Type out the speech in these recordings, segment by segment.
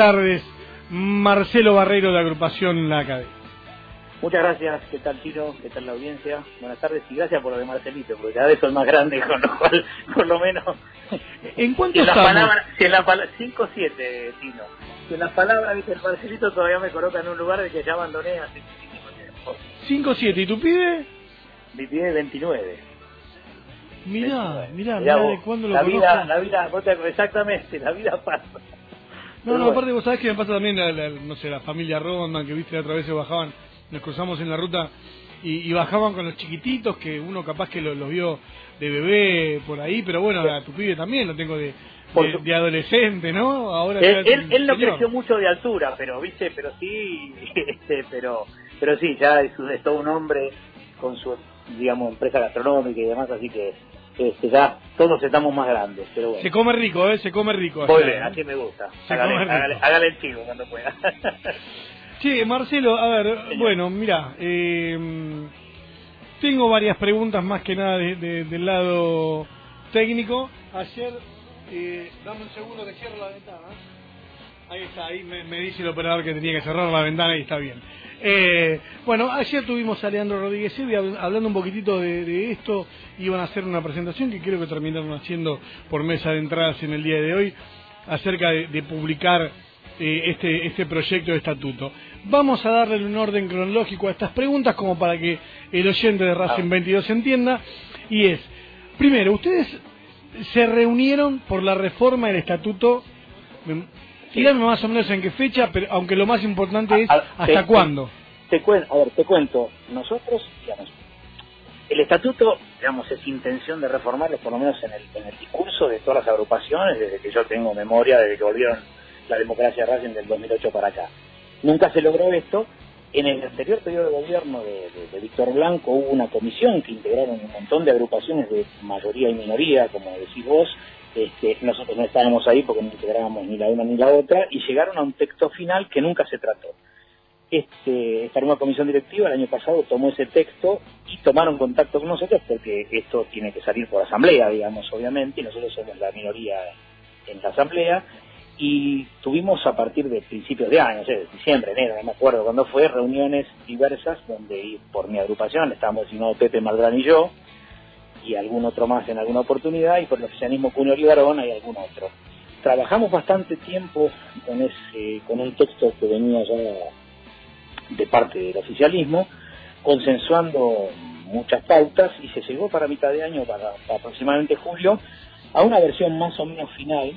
tardes, Marcelo Barreiro de Agrupación La. Muchas gracias, ¿qué tal Tiro? ¿Qué tal la audiencia? Buenas tardes y gracias por lo de Marcelito, porque cada vez son más grandes, con lo cual, por lo menos... ¿En cuánto si estamos? la palabra, si en la palabra, 5-7, Tino. Si en las palabras, viste, el Marcelito todavía me coloca en un lugar de que ya abandoné hace muchísimo tiempo. 5-7, ¿y tu pibe? Mi pibe 29. Mirá, 29. mirá, Mirá de cuándo lo la vida, la vida, exactamente, la vida pasa. No, no, bueno. aparte vos sabés que me pasa también, la, la- no sé, la familia Rodman, que viste otra vez se bajaban, nos cruzamos en la ruta y, y bajaban con los chiquititos, que uno capaz que los, los vio de bebé por ahí, pero bueno, a tu pibe también lo tengo de, de, adolescente, ¿no? Ahora Él, él, no creció mucho de altura, pero viste, pero sí, este, pero, pero sí, ya es, es todo un hombre con su, digamos, empresa gastronómica y demás, así que este, ya todos estamos más grandes, pero bueno. Se come rico, ¿eh? Se come rico. Muy bien, así me gusta. Se Hágale, come rico. hágale, hágale el chivo cuando pueda. Che, Marcelo, a ver, Señor. bueno, mira, eh, tengo varias preguntas más que nada de- de- del lado técnico. Ayer, eh, dame un segundo que cierro la ventana. Ahí está, ahí me, me dice el operador que tenía que cerrar la ventana y está bien. Eh, bueno, ayer tuvimos a Leandro Rodríguez hab- hablando un poquitito de, de esto. Iban a hacer una presentación que creo que terminaron haciendo por mesa de entradas en el día de hoy acerca de, de publicar eh, este, este proyecto de estatuto. Vamos a darle un orden cronológico a estas preguntas como para que el oyente de Racing Ah. 22 entienda. Y es, primero, ustedes se reunieron por la reforma del estatuto. Me- Dígame más o menos en qué fecha, pero aunque lo más importante es A- a- hasta te- cuándo. Te cuen- a ver, te cuento, nosotros, digamos, el estatuto, digamos, es intención de reformarlo, por lo menos en el, en el discurso de todas las agrupaciones, desde que yo tengo memoria, desde que volvieron la democracia Racing del 2008 para acá. Nunca se logró esto. En el anterior periodo de gobierno de, de- de Víctor Blanco hubo una comisión que integraron un montón de agrupaciones de mayoría y minoría, como decís vos. Este, nosotros no estábamos ahí porque no integrábamos ni la una ni la otra, y llegaron a un texto final que nunca se trató. Este, esta nueva comisión directiva el año pasado tomó ese texto y tomaron contacto con nosotros porque esto tiene que salir por asamblea, digamos, obviamente, y nosotros somos la minoría en la asamblea, y tuvimos a partir de principios de año, no sé, de diciembre, enero, no me acuerdo cuándo fue, reuniones diversas donde por mi agrupación estábamos designados Pepe Maldrán y yo, y algún otro más en alguna oportunidad, y por el oficialismo Cunio Olivarón hay algún otro. Trabajamos bastante tiempo con, ese, con un texto que venía ya de parte del oficialismo, consensuando muchas pautas y se llegó para mitad de año, para, aproximadamente julio, a una versión más o menos final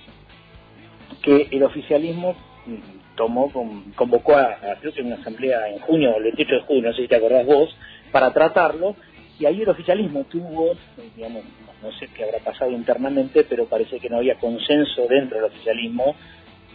que el oficialismo mm, tomó, con- convocó a, creo que una asamblea en junio, el 28 de junio, no sé si te acordás vos, para tratarlo, y ahí el oficialismo tuvo, digamos, no sé qué habrá pasado internamente, pero parece que no había consenso dentro del oficialismo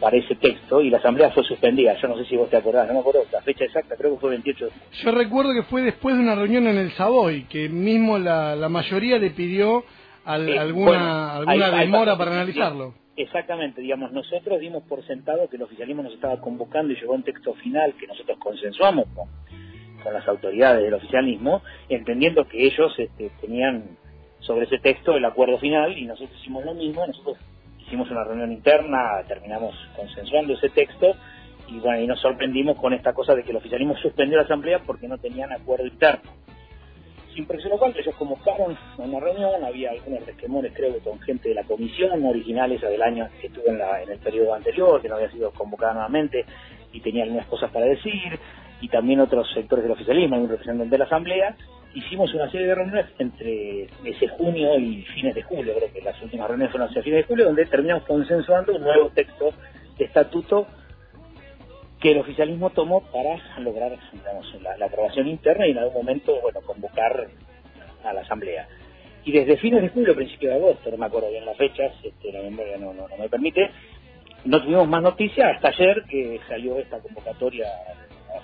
para ese texto y la asamblea fue suspendida. Yo no sé si vos te acordás, no me acuerdo la fecha exacta, creo que fue 28 de junio. Yo recuerdo que fue después de una reunión en el Savoy, que mismo la, la mayoría le pidió al- Eh, alguna, bueno, alguna ahí- demora para analizarlo. Exactamente, digamos, nosotros dimos por sentado que el oficialismo nos estaba convocando y llegó a un texto final que nosotros consensuamos con, con las autoridades del oficialismo, entendiendo que ellos este, tenían sobre ese texto el acuerdo final y nosotros hicimos lo mismo, nosotros hicimos una reunión interna, terminamos consensuando ese texto y bueno, y nos sorprendimos con esta cosa de que el oficialismo suspendió la asamblea porque no tenían acuerdo interno. Sin precio lo ellos convocaron a una reunión, había algunos resquemores, creo que con gente de la comisión original, esa del año que estuvo en, la- en el periodo anterior, que no había sido convocada nuevamente y tenía algunas cosas para decir, y también otros sectores del oficialismo, algún representante de la asamblea. Hicimos una serie de reuniones entre ese junio y fines de julio, creo que las últimas reuniones fueron hacia fines de julio, donde terminamos consensuando un nuevo texto de estatuto que el oficialismo tomó para lograr la, la aprobación interna y en algún momento bueno convocar a la asamblea. Y desde fines de julio, principios de agosto, no me acuerdo bien las fechas, este, la memoria no, no, me permite, no tuvimos más noticias hasta ayer que salió esta convocatoria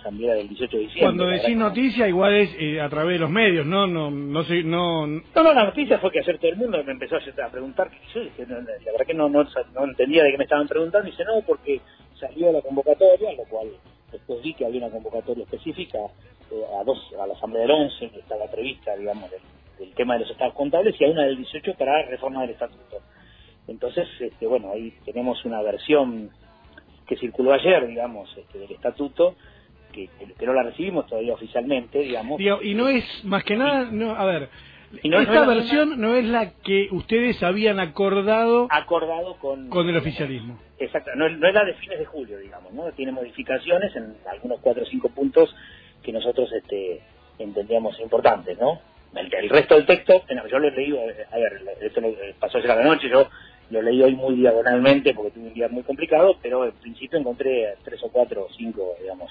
asamblea del 18 de diciembre. Cuando decís no- noticia, igual es eh, a través de los medios, ¿no? No, no sé, no... No, no, la noticia fue que ayer todo el mundo me empezó a preguntar, que yo dije, no, no, la verdad que no, no, no entendía de qué me estaban preguntando, y dice, no, porque salió la convocatoria, lo cual después vi que había una convocatoria específica eh, a dos, a la Asamblea del 11, que estaba prevista, digamos, del, del tema de los estados contables, y a una del 18 para reforma del estatuto. Entonces, este, bueno, ahí tenemos una versión que circuló ayer, digamos, este, del estatuto, que, que, no la recibimos todavía oficialmente, digamos. y no es, más que nada, no, a ver, esta versión no es la que ustedes habían acordado acordado con, con el oficialismo. Exacto, no, no, es la de fines de julio, digamos, ¿no? Tiene modificaciones en algunos cuatro o cinco puntos que nosotros este, entendíamos importantes, ¿no? El, resto del texto, yo lo he leído, a ver, esto pasó ayer a la noche, yo lo leí hoy muy diagonalmente porque tuve un día muy complicado, pero en principio encontré tres o cuatro o cinco, digamos,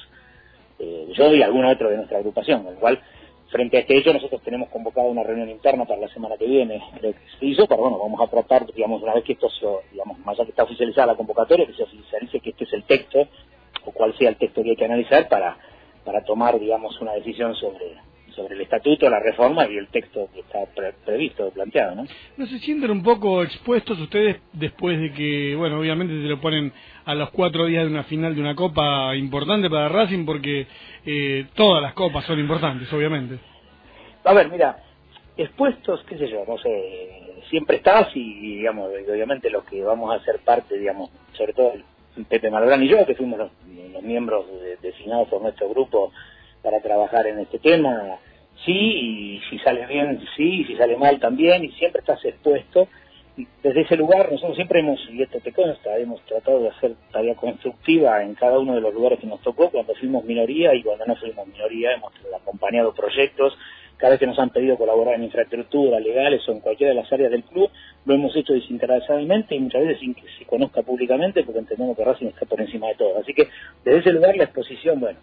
eh, yo y algún otro de nuestra agrupación, con lo cual frente a este hecho nosotros tenemos convocado una reunión interna para la semana que viene, hizo, pero bueno, vamos a tratar, digamos, una vez que esto se, digamos, más allá que está oficializada la convocatoria, que se oficialice que este es el texto, o cuál sea el texto que hay que analizar para, para tomar, digamos, una decisión sobre, sobre el estatuto, la reforma y el texto que está previsto, planteado, ¿no? ¿No se sienten un poco expuestos ustedes después de que, bueno, obviamente se lo ponen a los cuatro días de una final de una copa importante para Racing porque eh, todas las copas son importantes, obviamente? A ver, mira, expuestos, qué sé yo, no sé, siempre estás y, digamos, obviamente los que vamos a ser parte, digamos, sobre todo Pepe Malgrán y yo, que fuimos los, miembros designados por nuestro grupo para trabajar en este tema, sí, y si sale bien, sí, y si sale mal también, y siempre estás expuesto. Y desde ese lugar nosotros siempre hemos, y esto te consta, hemos tratado de hacer tarea constructiva en cada uno de los lugares que nos tocó, cuando fuimos minoría y cuando no fuimos minoría, hemos acompañado proyectos, cada vez que nos han pedido colaborar en infraestructura, legales o en cualquiera de las áreas del club, lo hemos hecho desinteresadamente y muchas veces sin que se conozca públicamente porque entendemos que Racing está por encima de todo. Así que desde ese lugar la exposición, bueno,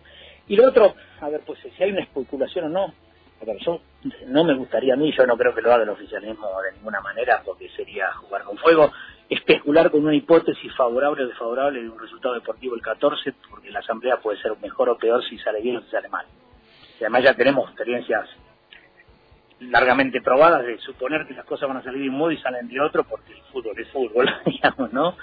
y lo otro, a ver, pues si hay una especulación o no, a ver, yo no me gustaría a mí, yo no creo que lo haga el oficialismo de ninguna manera, porque sería jugar con fuego, especular con una hipótesis favorable o desfavorable de un resultado deportivo el 14, porque la asamblea puede ser mejor o peor si sale bien o si sale mal. Y además ya tenemos experiencias largamente probadas de suponer que las cosas van a salir de un modo y salen de otro, porque el fútbol es fútbol, digamos, ¿no?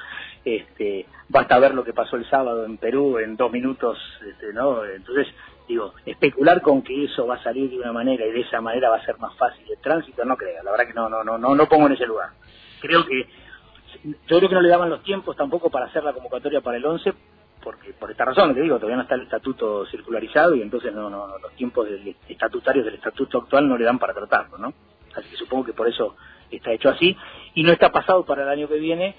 Este, basta ver lo que pasó el sábado en Perú en dos minutos, este, ¿no? Entonces, digo, especular con que eso va a salir de una manera y de esa manera va a ser más fácil el tránsito, no creo, la verdad que no, no, no, no, no pongo en ese lugar. Creo que, yo creo que no le daban los tiempos tampoco para hacer la convocatoria para el 11, porque por esta razón que digo, todavía no está el estatuto circularizado y entonces no, los tiempos estatutarios del estatuto actual no le dan para tratarlo, ¿no? Así que supongo que por eso está hecho así y no está pasado para el año que viene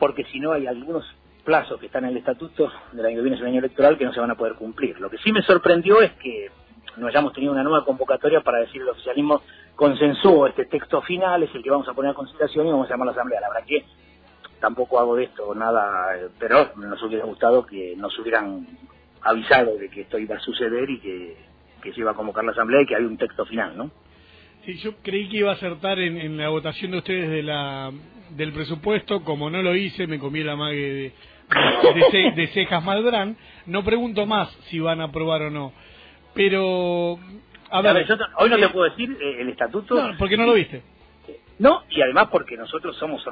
porque si no hay algunos plazos que están en el estatuto del año que viene, es el año electoral, que no se van a poder cumplir. Lo que sí me sorprendió es que no hayamos tenido una nueva convocatoria para decir el oficialismo consensuó este texto final, es el que vamos a poner a consideración y vamos a llamar a la Asamblea. La verdad que tampoco hago de esto nada, pero nos hubiera gustado que nos hubieran avisado de que esto iba a suceder y que, que se iba a convocar la Asamblea y que había un texto final, ¿no? Sí, yo creí que iba a acertar en, la votación de ustedes de la, del presupuesto, como no lo hice, me comí la mague de, de, cejas Malbrán, no pregunto más si van a aprobar o no. Pero, a ver, hoy no te puedo decir eh, el estatuto. No, porque no lo viste. No, y además porque nosotros somos,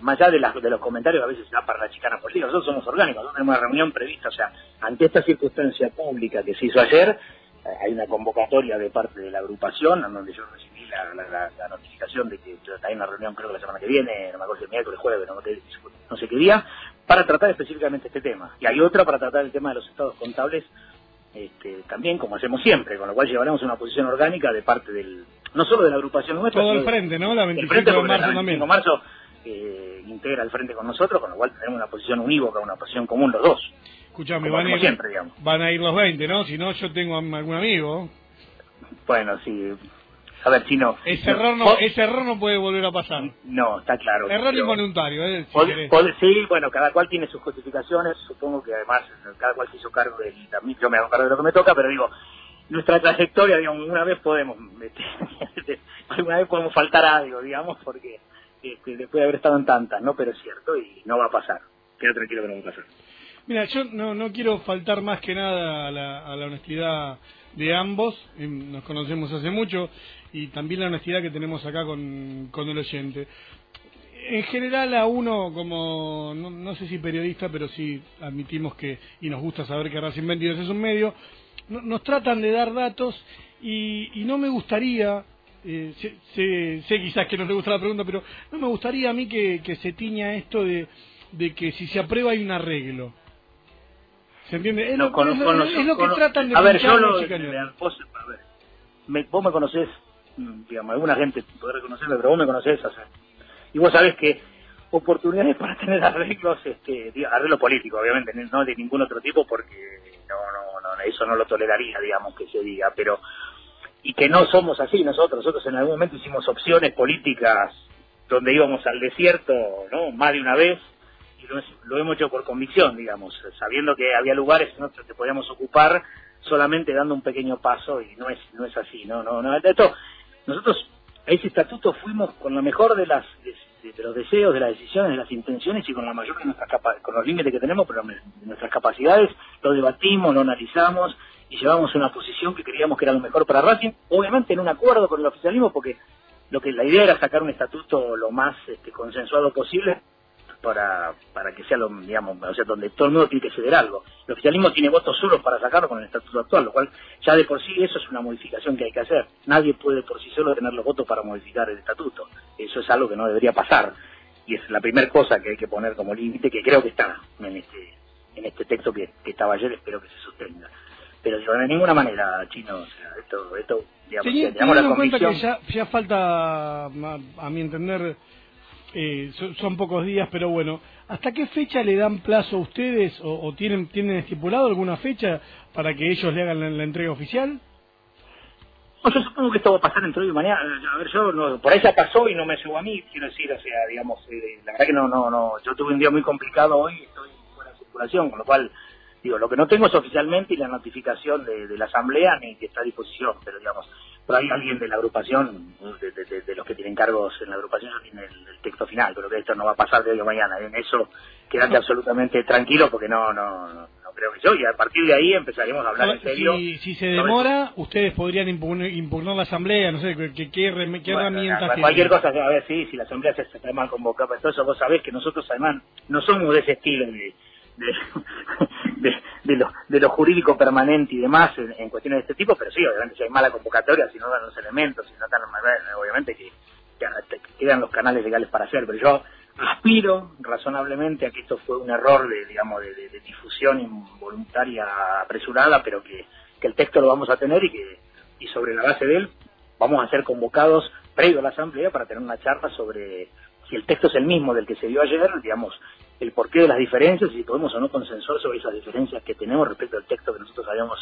más allá de, las, de los comentarios a veces se da para la chicana política, nosotros somos orgánicos, nosotros tenemos una reunión prevista, o sea, ante esta circunstancia pública que se hizo ayer, eh, hay una convocatoria de parte de la agrupación, en donde yo recibí la, notificación de que hay una reunión creo que la semana que viene, no me acuerdo si miércoles, jueves, no, no sé qué día, para tratar específicamente este tema. Y hay otra para tratar el tema de los estados contables este, también, como hacemos siempre, con lo cual llevaremos una posición orgánica de parte del, no solo de la agrupación nuestra, todo el frente, ¿no? La 25 de marzo también. marzo eh, integra el frente con nosotros, con lo cual tenemos una posición unívoca, una posición común los dos. Escuchame, van, a ir, van a ir los 20, ¿no? Si no, yo tengo algún amigo. Bueno, sí. A ver, si no. Ese, error, no, ese error no puede volver a pasar. No, está claro. Error involuntario, ¿eh? sí, bueno, cada cual tiene sus justificaciones. Supongo que además cada cual se hizo cargo de. También yo me hago cargo de lo que me toca, pero digo, nuestra trayectoria, digamos, una vez podemos. Este, alguna vez podemos faltar algo, digamos, porque este, después de haber estado en tantas, ¿no? Pero es cierto y no va a pasar. Queda tranquilo que no va a pasar. Mira, yo no, no quiero faltar más que nada a la, a la honestidad de ambos, nos conocemos hace mucho, y también la honestidad que tenemos acá con, con el oyente. En general a uno como, no, sé si periodista, pero sí admitimos que, y nos gusta saber que Racing 22 es un medio, nos tratan de dar datos y, y no me gustaría eh, sé, sé, quizás que no te gusta la pregunta, pero no me gustaría a mí que, que se tiña esto de, de que si se aprueba hay un arreglo. ¿Se entiende? Es, No, lo, con- es lo- es lo que tratan de A ver, yo lo... Vos, a ver, me- vos me conocés, mm, digamos, alguna gente podrá reconocerme, pero vos me conocés, sea, y vos sabés que oportunidades para tener arreglos, este, arreglo político, obviamente, no de ningún otro tipo, porque no, no, no, eso no lo toleraría, digamos, que se diga, pero y que no somos así nosotros, nosotros en algún momento hicimos opciones políticas donde íbamos al desierto, ¿no? Más de una vez, y lo, lo hemos hecho por convicción, digamos, sabiendo que había lugares en que podíamos ocupar solamente dando un pequeño paso y no es no es así, no, no, no. Esto, nosotros a ese estatuto fuimos con lo mejor de las de, los deseos, de las decisiones, de las intenciones y con la mayor de nuestras con los límites que tenemos, pero de nuestras capacidades, lo debatimos, lo analizamos y llevamos una posición que creíamos que era lo mejor para Racing, obviamente en un acuerdo con el oficialismo porque lo que la idea era sacar un estatuto lo más este, consensuado posible para, para que sea lo, digamos, o sea, donde todo el mundo tiene que ceder algo. El oficialismo tiene votos solos para sacarlo con el estatuto actual, lo cual ya de por sí eso es una modificación que hay que hacer. Nadie puede por sí solo tener los votos para modificar el estatuto. Eso es algo que no debería pasar. Y es la primera cosa que hay que poner como límite, que creo que está en este, en este texto que, que estaba ayer, espero que se sostenga. Pero digo, de ninguna manera, chino, o sea, esto, esto digamos, Teni- digamos, la en cuenta que convicción... ya, ya falta, a, a mi entender, eh, son, son pocos días, pero bueno, ¿hasta qué fecha le dan plazo a ustedes o, o tienen tienen estipulado alguna fecha para que ellos le hagan la, entrega oficial? No, yo supongo que esto va a pasar entre hoy y mañana. A ver, yo no- por ahí ya pasó y no me llegó a mí, quiero decir, o sea, digamos, eh, la verdad que no, no, no, yo tuve un día muy complicado hoy, estoy fuera de circulación, con lo cual, digo, lo que no tengo es oficialmente la notificación de la asamblea ni que está a disposición, pero digamos, por ahí alguien de la agrupación, de, de- de- los que tienen cargos en la agrupación, tiene el, el texto final, pero que esto no va a pasar de hoy a mañana, en eso quédate absolutamente tranquilo porque no, no, no, no creo que yo, y a partir de ahí empezaremos a hablar en serio. Si, si se demora, ustedes podrían impugnar, impugnar la asamblea, no sé, ¿qué, qué, qué Bueno, herramientas cualquier cosa, a ver, sí, si la asamblea se está mal convocada, todo eso vos sabés que nosotros además no somos de ese estilo de, de, de, de lo, de lo jurídico permanente y demás en, en cuestiones de este tipo, pero sí, obviamente si hay mala convocatoria, si no dan los elementos, si no están, obviamente que, que que quedan los canales legales para hacer, pero yo aspiro razonablemente a que esto fue un error de, digamos, de- de difusión involuntaria apresurada, pero que, que el texto lo vamos a tener y que y sobre la base de él vamos a ser convocados previo a la asamblea para tener una charla sobre si el texto es el mismo del que se dio ayer, digamos, el porqué de las diferencias y si podemos o no consensuar sobre esas diferencias que tenemos respecto al texto que nosotros habíamos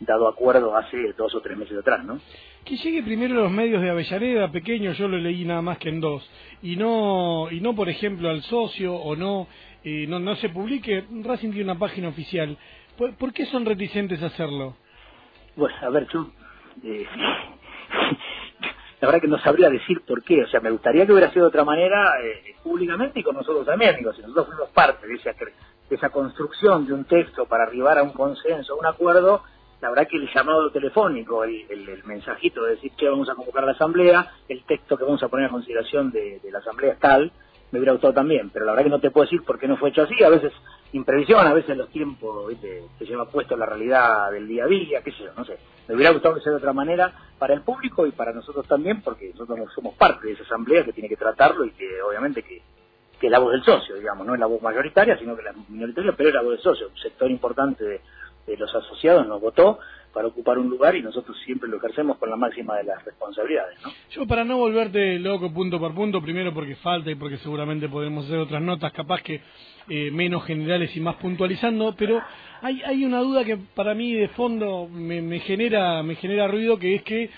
dado acuerdo hace dos o tres meses atrás, ¿no? Que llegue primero a los medios de Avellaneda, pequeño, yo lo leí nada más que en dos, y no, y no por ejemplo al socio o no, eh, no, no se publique, Racing tiene una página oficial. ¿Por, por qué son reticentes a hacerlo? Bueno, a ver, yo... eh, la verdad que no sabría decir por qué. O sea, me gustaría que hubiera sido de otra manera, eh, públicamente y con nosotros también. Digo, si nosotros fuimos parte de esa, de esa construcción de un texto para arribar a un consenso, a un acuerdo, la verdad que el llamado telefónico, el, el- el mensajito de decir que vamos a convocar la asamblea, el texto que vamos a poner a consideración de, de la asamblea es tal, me hubiera gustado también. Pero la verdad que no te puedo decir por qué no fue hecho así. A veces imprevisión, a veces los tiempos, ¿viste? se lleva puesto la realidad del día a día, qué sé yo, no sé. Me hubiera gustado que sea de otra manera para el público y para nosotros también, porque nosotros no somos parte de esa asamblea que tiene que tratarlo y que obviamente que, que es la voz del socio, digamos, no es la voz mayoritaria, sino que la minoritaria, pero es la voz del socio. Sector importante de los asociados nos votó para ocupar un lugar y nosotros siempre lo ejercemos con la máxima de las responsabilidades, ¿no? Yo para no volverte loco punto por punto, primero porque falta y porque seguramente podremos hacer otras notas capaz que eh, menos generales y más puntualizando, pero hay, hay una duda que para mí de fondo me, genera me genera ruido que es que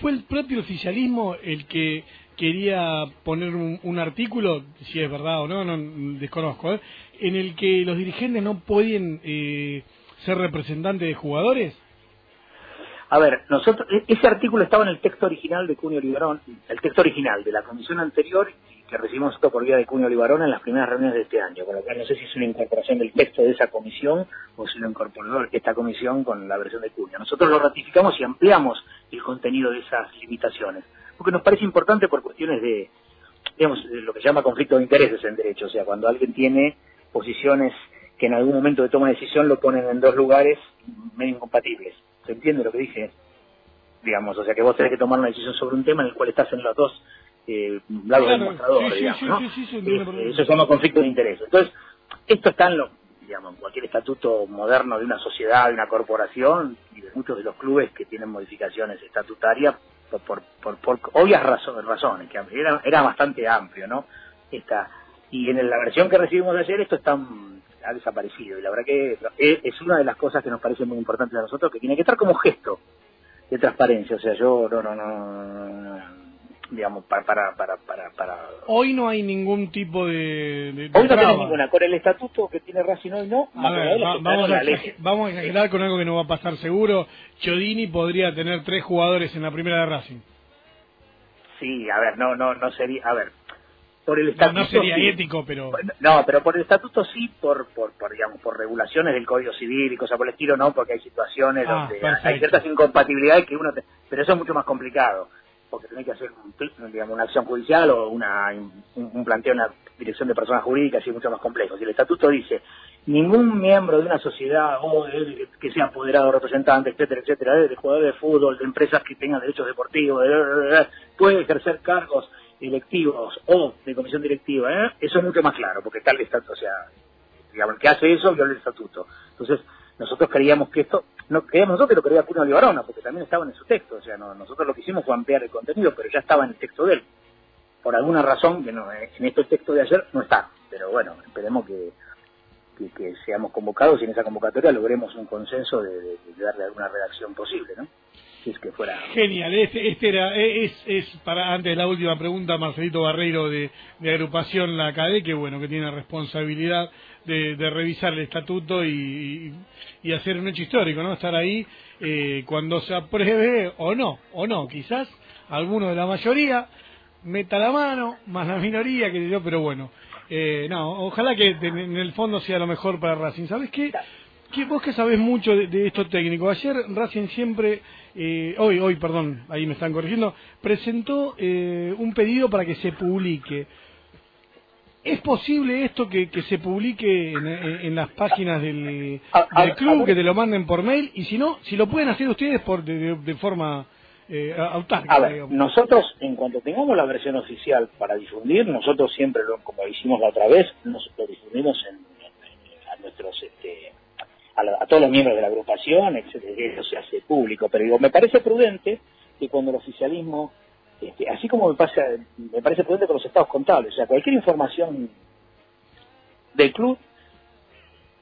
fue el propio oficialismo el que quería poner un, un artículo, si es verdad o no, no desconozco, ¿eh? en el que los dirigentes no pueden eh, ser representantes de jugadores. A ver, nosotros, e- ese artículo estaba en el texto original de Cunio Olivarón, el texto original de la comisión anterior que recibimos nosotros por vía de Cunio Olivarón en las primeras reuniones de este año, con lo cual no sé si es una incorporación del texto de esa comisión o si lo incorporó esta comisión con la versión de Cunio. Nosotros lo ratificamos y ampliamos el contenido de esas limitaciones, porque nos parece importante por cuestiones de, digamos, de lo que se llama conflicto de intereses en derecho, o sea, cuando alguien tiene posiciones que en algún momento de toma de decisión lo ponen en dos lugares medio incompatibles. ¿Se entiende lo que dije? Digamos, o sea, que vos tenés que tomar una decisión sobre un tema en el cual estás en los dos eh, lados del Claro, mostrador, sí, sí, digamos, sí, ¿no? sí, sí, se entiende Eh, por- eso se llama conflicto de interés. Entonces, esto está en lo, digamos, cualquier estatuto moderno de una sociedad, de una corporación y de muchos de los clubes que tienen modificaciones estatutarias por, por, por, obvias razones, razones que era, era bastante amplio, ¿no? Esta, y en la versión que recibimos de ayer esto está ha desaparecido. Y la verdad que es, una de las cosas que nos parece muy importante a nosotros que tiene que estar como gesto de transparencia. O sea yo no no no, digamos para para para para, hoy no hay ningún tipo de, hoy no tenemos ninguna. Con el estatuto que tiene Racing hoy no. Vamos, a, vamos a exagerar con algo que no va a pasar seguro. Chodini podría tener tres jugadores en la primera de Racing. Sí a ver no no no sería a ver por el estatuto no, sería ético pero no pero por el estatuto sí por, por, digamos por regulaciones del código civil y cosas por el estilo no porque hay situaciones ah, donde hay ciertas incompatibilidades que uno pero eso es mucho más complicado porque tenés que hacer digamos, una acción judicial o una un, planteo en la dirección de personas jurídicas y es mucho más complejo. Si el estatuto dice ningún miembro de una sociedad o que sea apoderado representante etcétera etcétera de jugadores de fútbol de empresas que tengan derechos deportivos puede ejercer cargos electivos o de comisión directiva, ¿eh? eso es mucho más claro, porque tal estatuto, o sea, digamos, el que hace eso viola el estatuto. Entonces, nosotros creíamos que esto, no creíamos nosotros que lo creía Puno Libarona, porque también estaba en su texto, o sea, no, nosotros lo que hicimos fue ampliar el contenido, pero ya estaba en el texto de él. Por alguna razón, que no, eh, en este texto de ayer no está, pero bueno, esperemos que, que, seamos convocados y en esa convocatoria logremos un consenso de, de darle alguna redacción posible, ¿no? Que fuera. Genial, este, este era, es, es para antes de la última pregunta, Marcelito Barreiro de, agrupación La CADE, que bueno, que tiene la responsabilidad de, revisar el estatuto y, y, hacer un hecho histórico, ¿no? Estar ahí eh, cuando se apruebe o no, o no, quizás alguno de la mayoría meta la mano, más la minoría, que yo, pero bueno. Eh, no, ojalá que en el fondo sea lo mejor para Racing. ¿Sabes qué? Que vos que sabés mucho de, esto técnico, ayer Racing siempre, eh, hoy, hoy, perdón, ahí me están corrigiendo, presentó eh, un pedido para que se publique. ¿Es posible esto que, se publique en, las páginas del, club, que te lo manden por mail? Y si no, si lo pueden hacer ustedes por de, forma eh, autárquica. A ver, nosotros, en cuanto tengamos la versión oficial para difundir, nosotros siempre, lo, como hicimos la otra vez, nos, lo difundimos en, a nuestros este, a, todos los miembros de la agrupación, etcétera, eso se hace público. Pero digo, me parece prudente que cuando el oficialismo, este, así como me, pasa, me parece prudente con los estados contables, o sea, cualquier información del club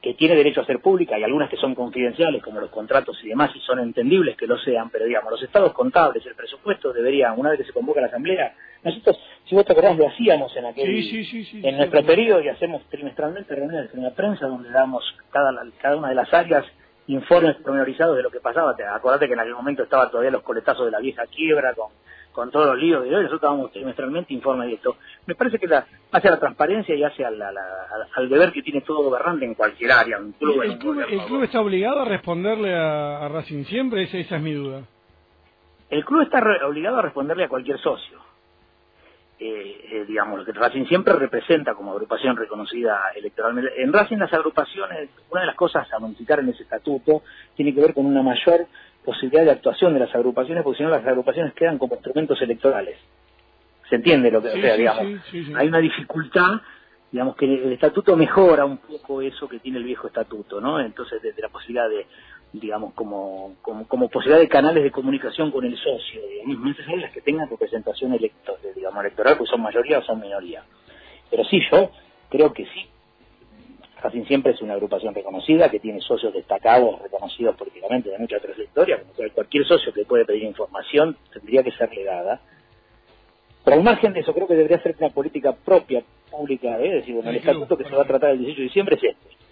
que tiene derecho a ser pública, y algunas que son confidenciales, como los contratos y demás, y son entendibles que lo sean, pero digamos, los estados contables, el presupuesto deberían, una vez que se convoca la asamblea, nosotros, si vos te acordás, lo hacíamos en aquel, en nuestro periodo y hacemos trimestralmente reuniones en la prensa donde damos cada, cada una de las áreas informes pormenorizados de lo que pasaba. Te acordate que en aquel momento estaban todavía los coletazos de la vieja quiebra con, con todos los líos de hoy, nosotros dábamos trimestralmente informes de esto. Me parece que la, hace a la transparencia y hace al, deber que tiene todo gobernante en cualquier área, un club. ¿El, club, está obligado a responderle a, Racing siempre? Esa, esa es mi duda. El club está obligado a responderle a cualquier socio eh, eh, digamos, lo que Racing siempre representa como agrupación reconocida electoralmente. En Racing las agrupaciones, una de las cosas a modificar en ese estatuto tiene que ver con una mayor posibilidad de actuación de las agrupaciones, porque si no las agrupaciones quedan como instrumentos electorales. ¿Se entiende lo que, sea, digamos? hay una dificultad, digamos que el estatuto mejora un poco eso que tiene el viejo estatuto, ¿no? Entonces, desde la posibilidad de digamos, como, como, posibilidad de canales de comunicación con el socio, digamos, son las que tengan representación electo, digamos, electoral, pues son mayoría o son minoría. Pero sí, yo creo que sí. Racing siempre es una agrupación reconocida, que tiene socios destacados, reconocidos políticamente de mucha trayectoria, como cualquier socio que puede pedir información tendría que ser legada. Pero al margen de eso, creo que debería ser una política propia, pública, ¿eh? es decir, bueno, el estatuto que se va a tratar el 18 de diciembre es este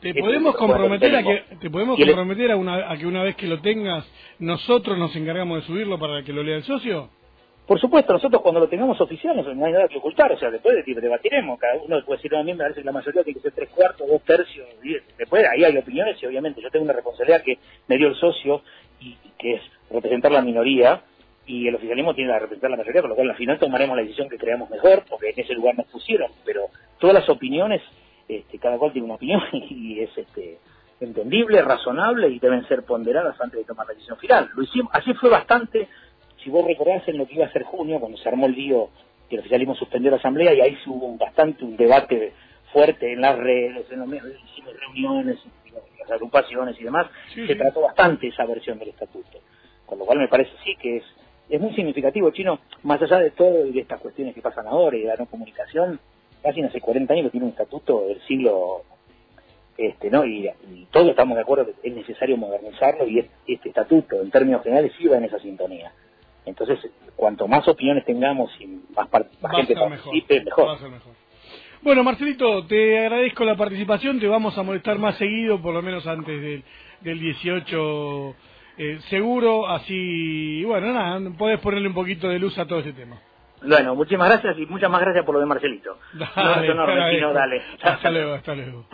¿Te podemos comprometer a que te podemos comprometer a, una, a que una vez que lo tengas nosotros nos encargamos de subirlo para que lo lea el socio? Por supuesto, nosotros cuando lo tengamos oficial no hay nada que ocultar, o sea, después de debatiremos, cada uno puede decir a mí me parece que la mayoría tiene que ser tres cuartos, dos tercios, después ahí hay opiniones y obviamente yo tengo una responsabilidad que me dio el socio y, que es representar la minoría y el oficialismo tiene que representar la mayoría, por lo cual al final tomaremos la decisión que creamos mejor, porque en ese lugar nos pusieron, pero todas las opiniones este, cada cual tiene una opinión y es este, entendible, razonable y deben ser ponderadas antes de tomar la decisión final. Lo hicimos, así fue bastante, si vos recordás en lo que iba a ser junio, cuando se armó el lío que el oficialismo suspendió la asamblea y ahí hubo bastante un debate fuerte en las redes, en los medios, hicimos reuniones, las agrupaciones y demás, se trató bastante esa versión del estatuto. Con lo cual me parece sí que es, es muy significativo, Chino, más allá de todo y de estas cuestiones que pasan ahora y de la no comunicación, casi hace 40 años que tiene un estatuto del siglo este, ¿no? Y, todos estamos de acuerdo que es necesario modernizarlo y este estatuto, en términos generales, va en esa sintonía. Entonces, cuanto más opiniones tengamos y más, gente participe, mejor. Bueno, Marcelito, te agradezco la participación, te vamos a molestar más seguido, por lo menos antes del, del 18 eh, seguro, así, bueno, nada, podés ponerle un poquito de luz a todo ese tema. Bueno, muchísimas gracias y muchas más gracias por lo de Marcelito. Dale, no, no, dale. Hasta luego, hasta luego.